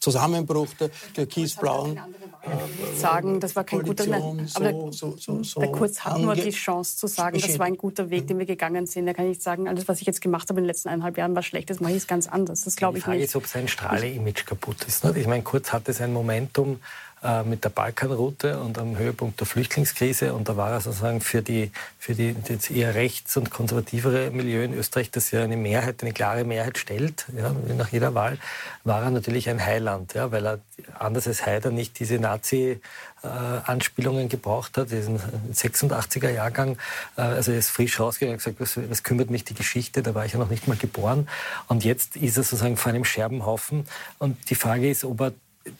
Zusammenbruch der türkisblauen äh, sagen, das war kein guter Weg. Aber so, so, so, der Kurz hat nur die Chance zu sagen, das war ein guter Weg, den wir gegangen sind. Er kann nicht sagen, alles, was ich jetzt gemacht habe in den letzten eineinhalb Jahren, war schlecht. Das mache ich jetzt ganz anders. Das glaube ich nicht. Die Frage ist, ob sein Strahle-Image kaputt ist. Ich meine, Kurz hatte sein Momentum äh, mit der Balkanroute und am Höhepunkt der Flüchtlingskrise. Und da war er sozusagen für die, für die jetzt eher rechts- und konservativere Milieu in Österreich, das ja eine Mehrheit, eine klare Mehrheit stellt, ja, nach jeder Wahl, war er natürlich ein Heiland, ja, weil er anders als Haider nicht diese Nazi- Anspielungen gebraucht hat, diesen 86er Jahrgang. Äh, also er ist frisch rausgegangen und gesagt, was, was, kümmert mich die Geschichte? Da war ich ja noch nicht mal geboren. Und jetzt ist er sozusagen vor einem Scherbenhaufen. Und die Frage ist, ob er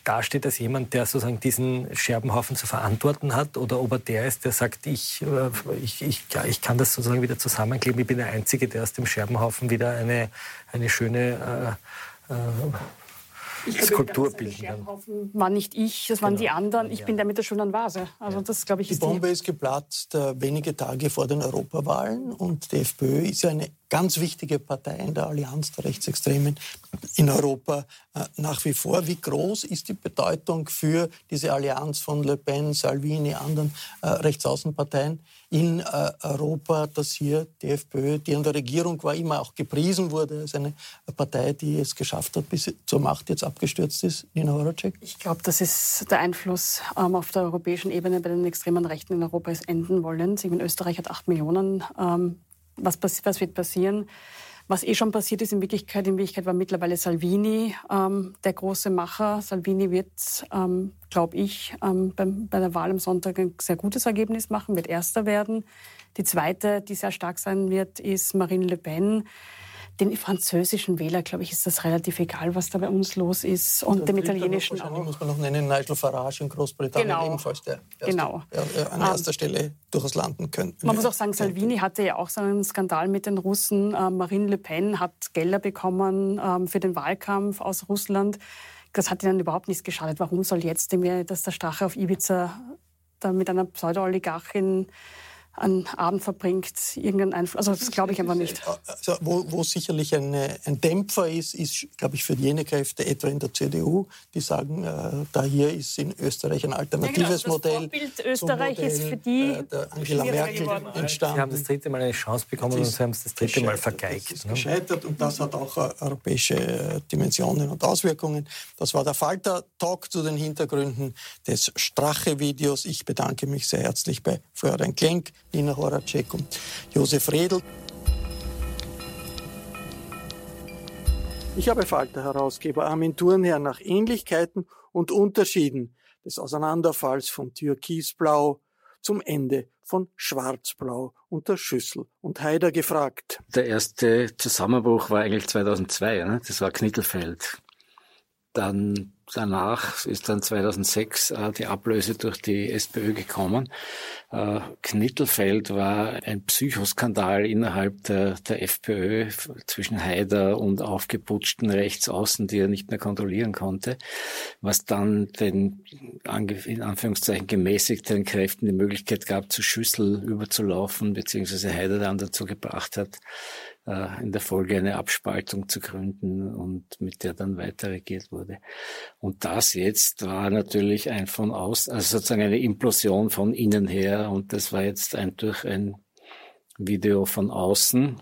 dasteht als jemand, der sozusagen diesen Scherbenhaufen zu verantworten hat oder ob er der ist, der sagt, ich, äh, ich, ich, ja, ich kann das sozusagen wieder zusammenkleben. Ich bin der Einzige, der aus dem Scherbenhaufen wieder eine, eine schöne äh, äh, Skulptur bilden kann. War nicht ich, das waren genau. die anderen. Ich ja. bin der mit der schönen Vase. Also das, glaube ich, die Bombe die ist geplatzt äh, wenige Tage vor den Europawahlen und die FPÖ ist ja eine ganz wichtige Partei in der Allianz der Rechtsextremen in Europa äh, nach wie vor. Wie groß ist die Bedeutung für diese Allianz von Le Pen, Salvini, anderen äh, Rechtsaußenparteien in äh, Europa, dass hier die FPÖ, die an der Regierung war, immer auch gepriesen wurde als eine Partei, die es geschafft hat, bis zur Macht jetzt abgestürzt ist, Nina Horacek? Ich glaube, das ist der Einfluss ähm, auf der europäischen Ebene bei den extremen Rechten in Europa ist enden wollen. Ich meine, Österreich hat acht Millionen ähm, was, was wird passieren? Was eh schon passiert ist in Wirklichkeit, in Wirklichkeit war mittlerweile Salvini ähm, der große Macher. Salvini wird, ähm, glaube ich, ähm, beim, bei der Wahl am Sonntag ein sehr gutes Ergebnis machen, wird Erster werden. Die zweite, die sehr stark sein wird, ist Marine Le Pen den französischen Wähler, glaube ich, ist das relativ egal, was da bei uns los ist. Und dem italienischen auch. muss man noch nennen, Nigel Farage in Großbritannien genau. ebenfalls, der erste, genau. der, an erster um, Stelle durchaus landen könnte. Man muss auch sagen, Salvini hatte ja auch so einen Skandal mit den Russen. Ähm, Marine Le Pen hat Gelder bekommen ähm, für den Wahlkampf aus Russland. Das hat ihnen überhaupt nichts geschadet. Warum soll jetzt, dass der Strache auf Ibiza da mit einer Pseudo-Oligarchin einen Abend verbringt, irgendeinen Einfluss. Also das glaube ich einfach nicht. Also, wo, wo sicherlich eine, ein Dämpfer ist, ist, glaube ich, für jene Kräfte, etwa in der CDU, die sagen, äh, da hier ist in Österreich ein alternatives ja, genau, das Modell. Vorbild Österreich Modell, ist für die äh, der Angela Merkel geworden. entstanden. Sie haben das dritte Mal eine Chance bekommen und Sie haben es das dritte Mal vergeigt. Das ist ne? gescheitert und das hat auch äh, europäische äh, Dimensionen und Auswirkungen. Das war der Falter-Talk zu den Hintergründen des Strache-Videos. Ich bedanke mich sehr herzlich bei Florian Klenk, Nina Horacek und Josef Redl. Ich habe Falter-Herausgeber Armin Thurnherr nach Ähnlichkeiten und Unterschieden des Auseinanderfalls von Türkisblau zum Ende von Schwarzblau unter Schüssel und Haider gefragt. Der erste Zusammenbruch war eigentlich 2002, ne? das war Knittelfeld. Dann danach ist dann 2006 äh, die Ablöse durch die SPÖ gekommen. Äh, Knittelfeld war ein Psychoskandal innerhalb der, der FPÖ zwischen Haider und aufgeputschten Rechtsaußen, die er nicht mehr kontrollieren konnte, was dann den in Anführungszeichen gemäßigten Kräften die Möglichkeit gab, zu Schüssel überzulaufen, beziehungsweise Haider dann dazu gebracht hat, in der Folge eine Abspaltung zu gründen und mit der dann weiter regiert wurde. Und das jetzt war natürlich ein von außen, also sozusagen eine Implosion von innen her und das war jetzt ein durch ein Video von außen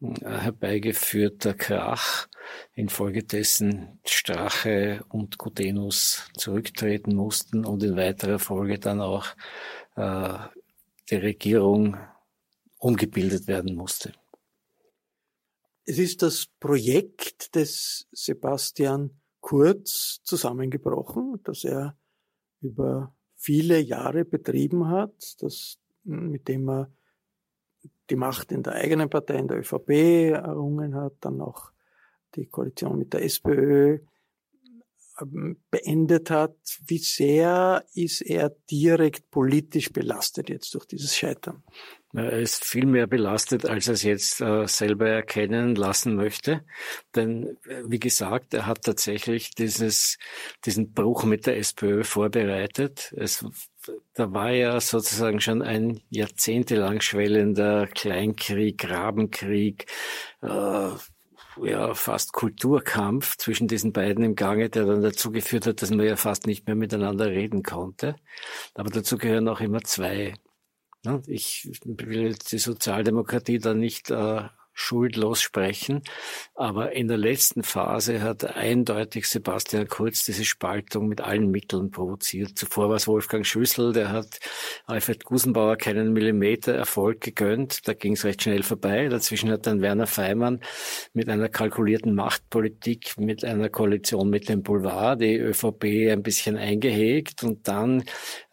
äh, herbeigeführter Krach, infolgedessen Strache und Gutenus zurücktreten mussten und in weiterer Folge dann auch äh, die Regierung umgebildet werden musste. Es ist das Projekt des Sebastian Kurz zusammengebrochen, das er über viele Jahre betrieben hat, das, mit dem er die Macht in der eigenen Partei, in der ÖVP errungen hat, dann auch die Koalition mit der SPÖ beendet hat. Wie sehr ist er direkt politisch belastet jetzt durch dieses Scheitern? Er ist viel mehr belastet, als er es jetzt äh, selber erkennen lassen möchte. Denn, äh, wie gesagt, er hat tatsächlich dieses, diesen Bruch mit der SPÖ vorbereitet. Es, da war ja sozusagen schon ein jahrzehntelang schwellender Kleinkrieg, Grabenkrieg, äh, ja, fast Kulturkampf zwischen diesen beiden im Gange, der dann dazu geführt hat, dass man ja fast nicht mehr miteinander reden konnte. Aber dazu gehören auch immer zwei. Ich will die Sozialdemokratie da nicht äh, schuldlos sprechen. Aber in der letzten Phase hat eindeutig Sebastian Kurz diese Spaltung mit allen Mitteln provoziert. Zuvor war es Wolfgang Schüssel, der hat Alfred Gusenbauer keinen Millimeter Erfolg gegönnt. Da ging es recht schnell vorbei. Dazwischen hat dann Werner Feimann mit einer kalkulierten Machtpolitik, mit einer Koalition mit dem Boulevard, die ÖVP ein bisschen eingehegt. Und dann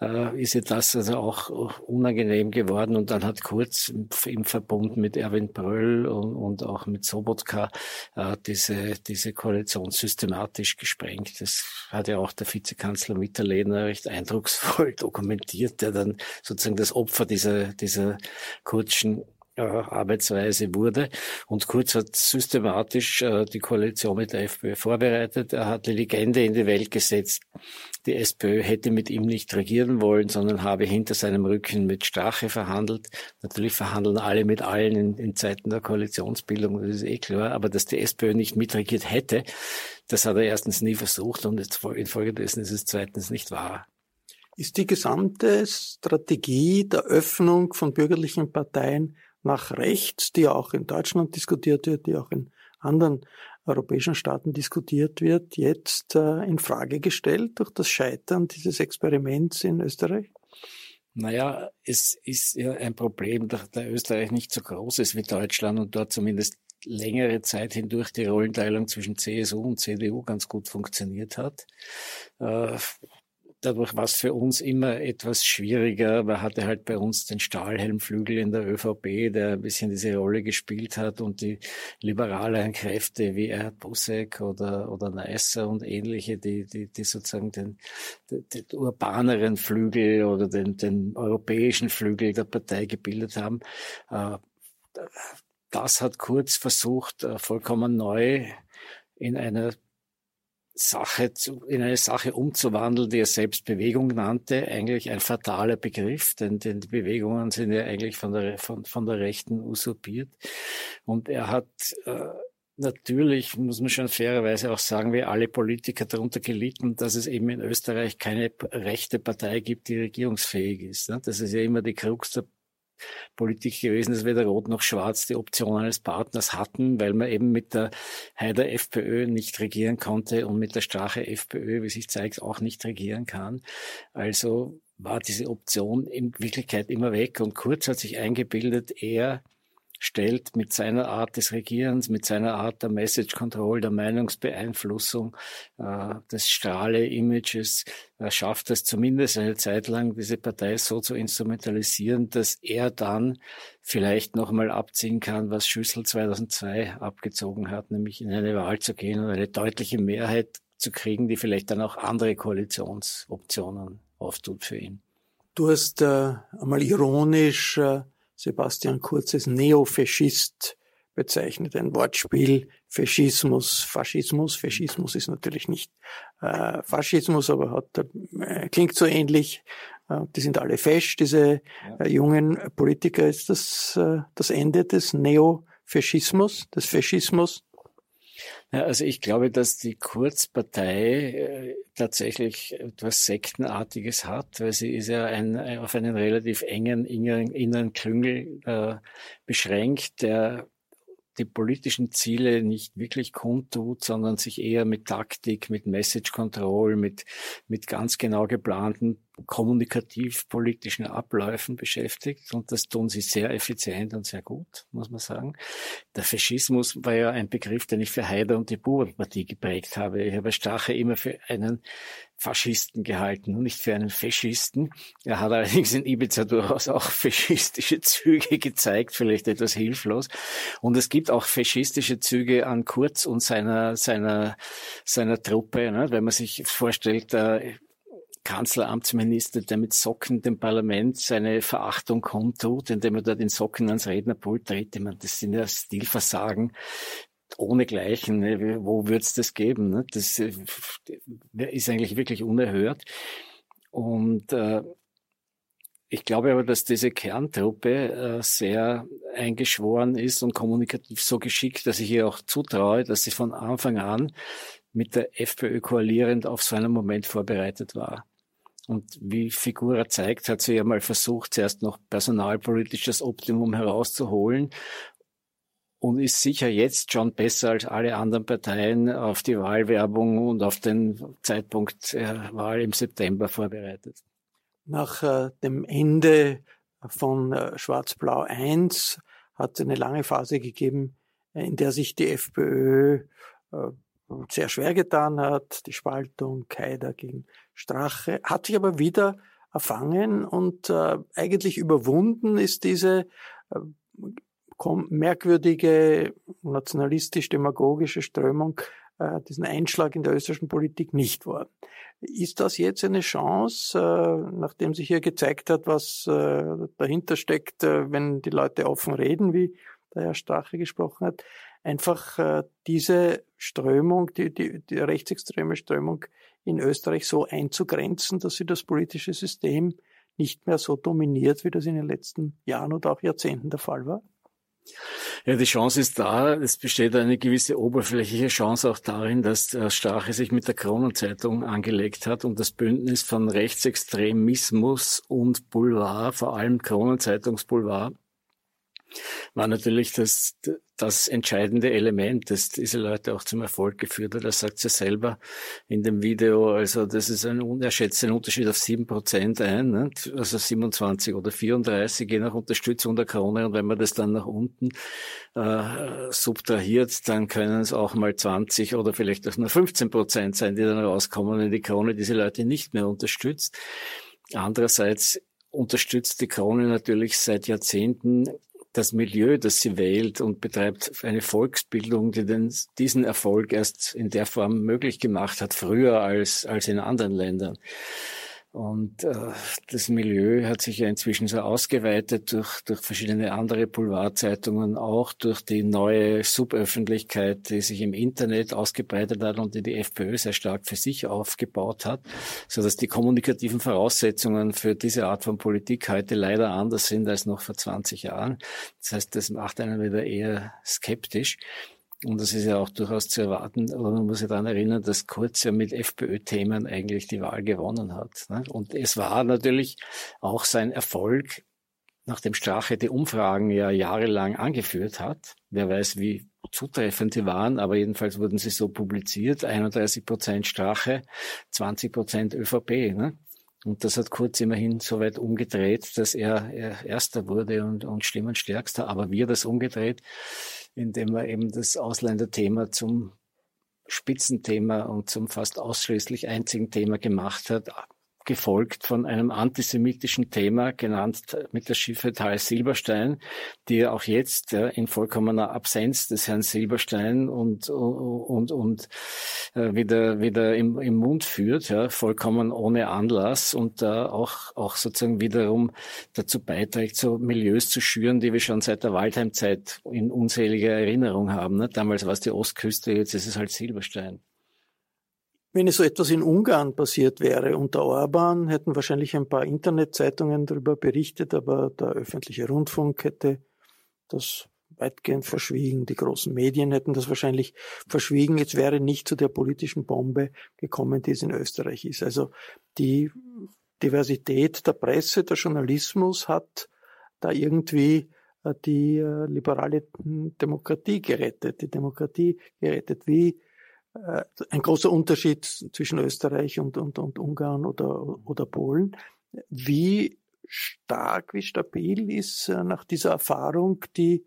äh, ist ihr das also auch unangenehm geworden. Und dann hat Kurz im Verbund mit Erwin Bröll und, und auch mit Sobotka äh, diese, diese Koalition systematisch gesprengt. Das hat ja auch der Vizekanzler Mitterlehner recht eindrucksvoll dokumentiert, der dann sozusagen das Opfer dieser, dieser Kurzen Arbeitsweise wurde. Und Kurz hat systematisch äh, die Koalition mit der FPÖ vorbereitet. Er hat die Legende in die Welt gesetzt. Die SPÖ hätte mit ihm nicht regieren wollen, sondern habe hinter seinem Rücken mit Strache verhandelt. Natürlich verhandeln alle mit allen in, in Zeiten der Koalitionsbildung, das ist eh klar. Aber dass die SPÖ nicht mitregiert hätte, das hat er erstens nie versucht und infolgedessen ist es zweitens nicht wahr. Ist die gesamte Strategie der Öffnung von bürgerlichen Parteien nach rechts, die auch in Deutschland diskutiert wird, die auch in anderen europäischen Staaten diskutiert wird, jetzt äh, in Frage gestellt durch das Scheitern dieses Experiments in Österreich? Naja, es ist ja ein Problem, dass der Österreich nicht so groß ist wie Deutschland und dort zumindest längere Zeit hindurch die Rollenteilung zwischen CSU und CDU ganz gut funktioniert hat. Äh, dadurch war es für uns immer etwas schwieriger. Man hatte halt bei uns den Stahlhelmflügel in der ÖVP, der ein bisschen diese Rolle gespielt hat und die liberalen Kräfte wie Erhard Busseck oder, oder Neisser und ähnliche, die, die, die sozusagen den, den, urbaneren Flügel oder den, den europäischen Flügel der Partei gebildet haben. Äh, das hat Kurz versucht, äh, vollkommen neu in einer Sache zu, in eine Sache umzuwandeln, die er selbst Bewegung nannte, eigentlich ein fataler Begriff, denn, denn die Bewegungen sind ja eigentlich von der, von, von der Rechten usurpiert. Und er hat äh, natürlich, muss man schon fairerweise auch sagen, wie alle Politiker darunter gelitten, dass es eben in Österreich keine rechte Partei gibt, die regierungsfähig ist. Ne? Das ist ja immer die Krux der Politik gewesen, dass weder Rot noch Schwarz die Option eines Partners hatten, weil man eben mit der Haider FPÖ nicht regieren konnte und mit der Strache FPÖ, wie sich zeigt, auch nicht regieren kann. Also war diese Option in Wirklichkeit immer weg und Kurz hat sich eingebildet, er stellt mit seiner Art des Regierens, mit seiner Art der Message Control, der Meinungsbeeinflussung, äh, des Strahle-Images, äh, schafft es zumindest eine Zeit lang, diese Partei so zu instrumentalisieren, dass er dann vielleicht nochmal abziehen kann, was Schüssel 2002 abgezogen hat, nämlich in eine Wahl zu gehen und eine deutliche Mehrheit zu kriegen, die vielleicht dann auch andere Koalitionsoptionen auftut für ihn. Du hast äh, einmal ironisch äh, Sebastian Kurz als Neofaschist bezeichnet. Ein Wortspiel, Faschismus, Faschismus. Faschismus ist natürlich nicht äh, Faschismus, aber hat, äh, klingt so ähnlich. Äh, die sind alle fesch, diese äh, jungen Politiker. Ist das äh, das Ende des Neofaschismus? Faschismus, des Faschismus? Ja, also ich glaube, dass die Kurzpartei äh, tatsächlich etwas Sektenartiges hat, weil sie ist ja ein, auf einen relativ engen inneren, inneren Klüngel äh, beschränkt, der die politischen Ziele nicht wirklich kundtut, sondern sich eher mit Taktik, mit Message Control, mit, mit ganz genau geplanten kommunikativ-politischen Abläufen beschäftigt und das tun sie sehr effizient und sehr gut, muss man sagen. Der Faschismus war ja ein Begriff, den ich für Haider und die Burenpartie geprägt habe. Ich habe Stache immer für einen Faschisten gehalten und nicht für einen Faschisten. Er hat allerdings in Ibiza durchaus auch faschistische Züge gezeigt, vielleicht etwas hilflos. Und es gibt auch faschistische Züge an Kurz und seiner, seiner, seiner Truppe. Ne? Wenn man sich vorstellt, äh, Kanzleramtsminister, der mit Socken dem Parlament seine Verachtung kundtut, indem er da den Socken ans Rednerpult tritt. Ich meine, das sind ja Stilversagen ohne Gleichen. Ne? Wo wird's das geben? Ne? Das äh, ist eigentlich wirklich unerhört. Und äh, ich glaube aber, dass diese Kerntruppe äh, sehr eingeschworen ist und kommunikativ so geschickt, dass ich ihr auch zutraue, dass sie von Anfang an mit der FPÖ koalierend auf so einen Moment vorbereitet war. Und wie Figura zeigt, hat sie ja mal versucht, zuerst noch personalpolitisch das Optimum herauszuholen und ist sicher jetzt schon besser als alle anderen Parteien auf die Wahlwerbung und auf den Zeitpunkt der Wahl im September vorbereitet. Nach äh, dem Ende von äh, Schwarz-Blau 1 hat es eine lange Phase gegeben, in der sich die FPÖ äh, sehr schwer getan hat, die Spaltung Keider gegen Strache, hat sich aber wieder erfangen und äh, eigentlich überwunden ist diese äh, merkwürdige nationalistisch-demagogische Strömung äh, diesen Einschlag in der österreichischen Politik nicht worden. Ist das jetzt eine Chance, äh, nachdem sich hier gezeigt hat, was äh, dahinter steckt, äh, wenn die Leute offen reden, wie der Herr Strache gesprochen hat, einfach äh, diese Strömung, die, die, die rechtsextreme Strömung in Österreich so einzugrenzen, dass sie das politische System nicht mehr so dominiert, wie das in den letzten Jahren oder auch Jahrzehnten der Fall war? Ja, die Chance ist da. Es besteht eine gewisse oberflächliche Chance auch darin, dass Strache sich mit der Kronenzeitung angelegt hat und das Bündnis von Rechtsextremismus und Boulevard, vor allem Kronenzeitungsboulevard, war natürlich das, das entscheidende Element, das diese Leute auch zum Erfolg geführt hat. Das sagt sie selber in dem Video. Also das ist ein, er schätzt den Unterschied auf sieben Prozent ein, ne? also 27 oder 34, je nach Unterstützung der Krone. Und wenn man das dann nach unten äh, subtrahiert, dann können es auch mal 20 oder vielleicht auch nur 15 Prozent sein, die dann rauskommen, wenn die Krone diese Leute nicht mehr unterstützt. Andererseits unterstützt die Krone natürlich seit Jahrzehnten das Milieu, das sie wählt und betreibt eine Volksbildung, die den, diesen Erfolg erst in der Form möglich gemacht hat, früher als, als in anderen Ländern. Und äh, das Milieu hat sich ja inzwischen so ausgeweitet durch, durch verschiedene andere Boulevardzeitungen, auch durch die neue Suböffentlichkeit, die sich im Internet ausgebreitet hat und die die FPÖ sehr stark für sich aufgebaut hat, so dass die kommunikativen Voraussetzungen für diese Art von Politik heute leider anders sind als noch vor 20 Jahren. Das heißt, das macht einen wieder eher skeptisch. Und das ist ja auch durchaus zu erwarten. Aber man muss sich daran erinnern, dass Kurz ja mit FPÖ-Themen eigentlich die Wahl gewonnen hat. Ne? Und es war natürlich auch sein Erfolg, nachdem Strache die Umfragen ja jahrelang angeführt hat. Wer weiß, wie zutreffend die waren, aber jedenfalls wurden sie so publiziert. 31 Prozent Strache, 20 Prozent ÖVP. Ne? Und das hat Kurz immerhin so weit umgedreht, dass er, er Erster wurde und, und Stimmenstärkster. Aber wir das umgedreht, indem er eben das Ausländerthema zum Spitzenthema und zum fast ausschließlich einzigen Thema gemacht hat, gefolgt von einem antisemitischen Thema, genannt mit der Schiffe Tal Silberstein, die auch jetzt ja, in vollkommener Absenz des Herrn Silberstein und, und, und äh, wieder, wieder im, im Mund führt, ja, vollkommen ohne Anlass und da auch, auch sozusagen wiederum dazu beiträgt, so Milieus zu schüren, die wir schon seit der Waldheimzeit in unzähliger Erinnerung haben. Ne? Damals war es die Ostküste, jetzt ist es halt Silberstein. Wenn es so etwas in Ungarn passiert wäre unter Orban, hätten wahrscheinlich ein paar Internetzeitungen darüber berichtet, aber der öffentliche Rundfunk hätte das weitgehend verschwiegen. Die großen Medien hätten das wahrscheinlich verschwiegen. Es wäre nicht zu der politischen Bombe gekommen, die es in Österreich ist. Also die Diversität der Presse, der Journalismus hat da irgendwie äh, die äh, liberale Demokratie gerettet, die Demokratie gerettet. Wie ein großer Unterschied zwischen Österreich und, und, und Ungarn oder, oder Polen. Wie stark, wie stabil ist nach dieser Erfahrung die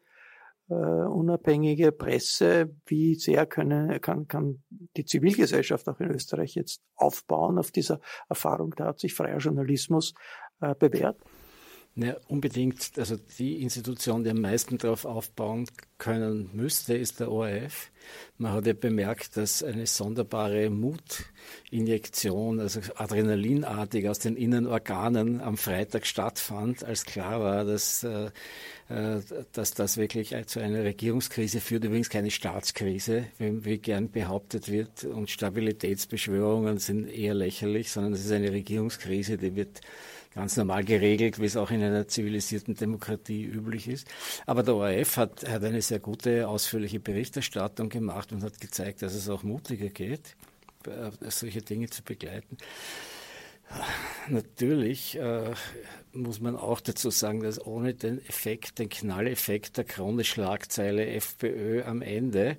äh, unabhängige Presse, wie sehr können, kann, kann die Zivilgesellschaft auch in Österreich jetzt aufbauen auf dieser Erfahrung. Da hat sich freier Journalismus äh, bewährt. Ja, unbedingt. Also die Institution, die am meisten darauf aufbauen können müsste, ist der ORF. Man hat ja bemerkt, dass eine sonderbare Mutinjektion, also adrenalinartig aus den Innenorganen am Freitag stattfand, als klar war, dass, äh, äh dass das wirklich zu einer Regierungskrise führt, übrigens keine Staatskrise, wie, wie gern behauptet wird. Und Stabilitätsbeschwörungen sind eher lächerlich, sondern es ist eine Regierungskrise, die wird ganz normal geregelt, wie es auch in einer zivilisierten Demokratie üblich ist. Aber der ORF hat, hat eine sehr gute, ausführliche Berichterstattung gemacht und hat gezeigt, dass es auch mutiger geht, äh, solche Dinge zu begleiten. Natürlich äh, muss man auch dazu sagen, dass ohne den Effekt, den Knalleffekt der Krone-Schlagzeile FPÖ am Ende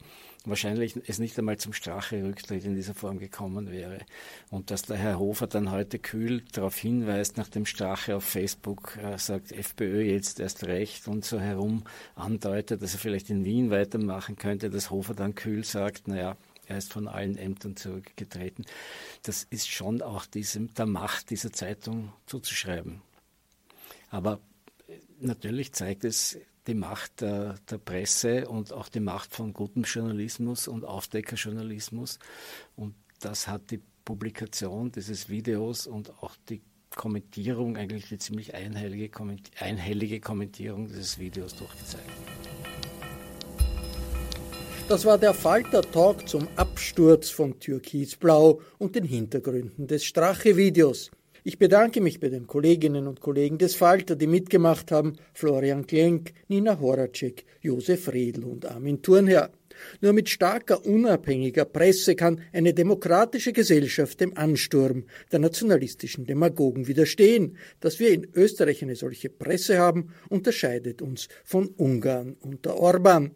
wahrscheinlich es nicht einmal zum Strache-Rücktritt in dieser Form gekommen wäre. Und dass der Herr Hofer dann heute kühl darauf hinweist, nachdem Strache auf Facebook äh, sagt, FPÖ jetzt erst recht und so herum andeutet, dass er vielleicht in Wien weitermachen könnte, dass Hofer dann kühl sagt, naja, er ist von allen Ämtern zurückgetreten. Das ist schon auch diesem, der Macht dieser Zeitung zuzuschreiben. Aber äh, natürlich zeigt es die Macht der, der, Presse und auch die Macht von gutem Journalismus und Aufdeckerjournalismus. Und das hat die Publikation dieses Videos und auch die Kommentierung, eigentlich die ziemlich einhellige, einhellige Kommentierung dieses Videos durchgezeigt. Das war der Falter-Talk zum Absturz von Türkisblau und den Hintergründen des Strache-Videos. Ich bedanke mich bei den Kolleginnen und Kollegen des Falter, die mitgemacht haben, Florian Klenk, Nina Horacek, Josef Redl und Armin Thurnherr. Nur mit starker, unabhängiger Presse kann eine demokratische Gesellschaft dem Ansturm der nationalistischen Demagogen widerstehen. Dass wir in Österreich eine solche Presse haben, unterscheidet uns von Ungarn unter Orban.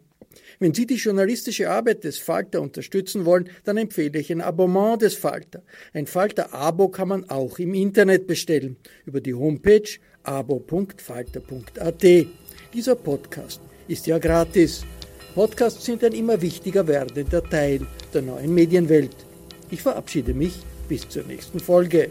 Wenn Sie die journalistische Arbeit des Falter unterstützen wollen, dann empfehle ich ein Abonnement des Falter. Ein Falter-Abo kann man auch im Internet bestellen über die Homepage abo.falter.at. Dieser Podcast ist ja gratis. Podcasts sind ein immer wichtiger werdender Teil der neuen Medienwelt. Ich verabschiede mich bis zur nächsten Folge.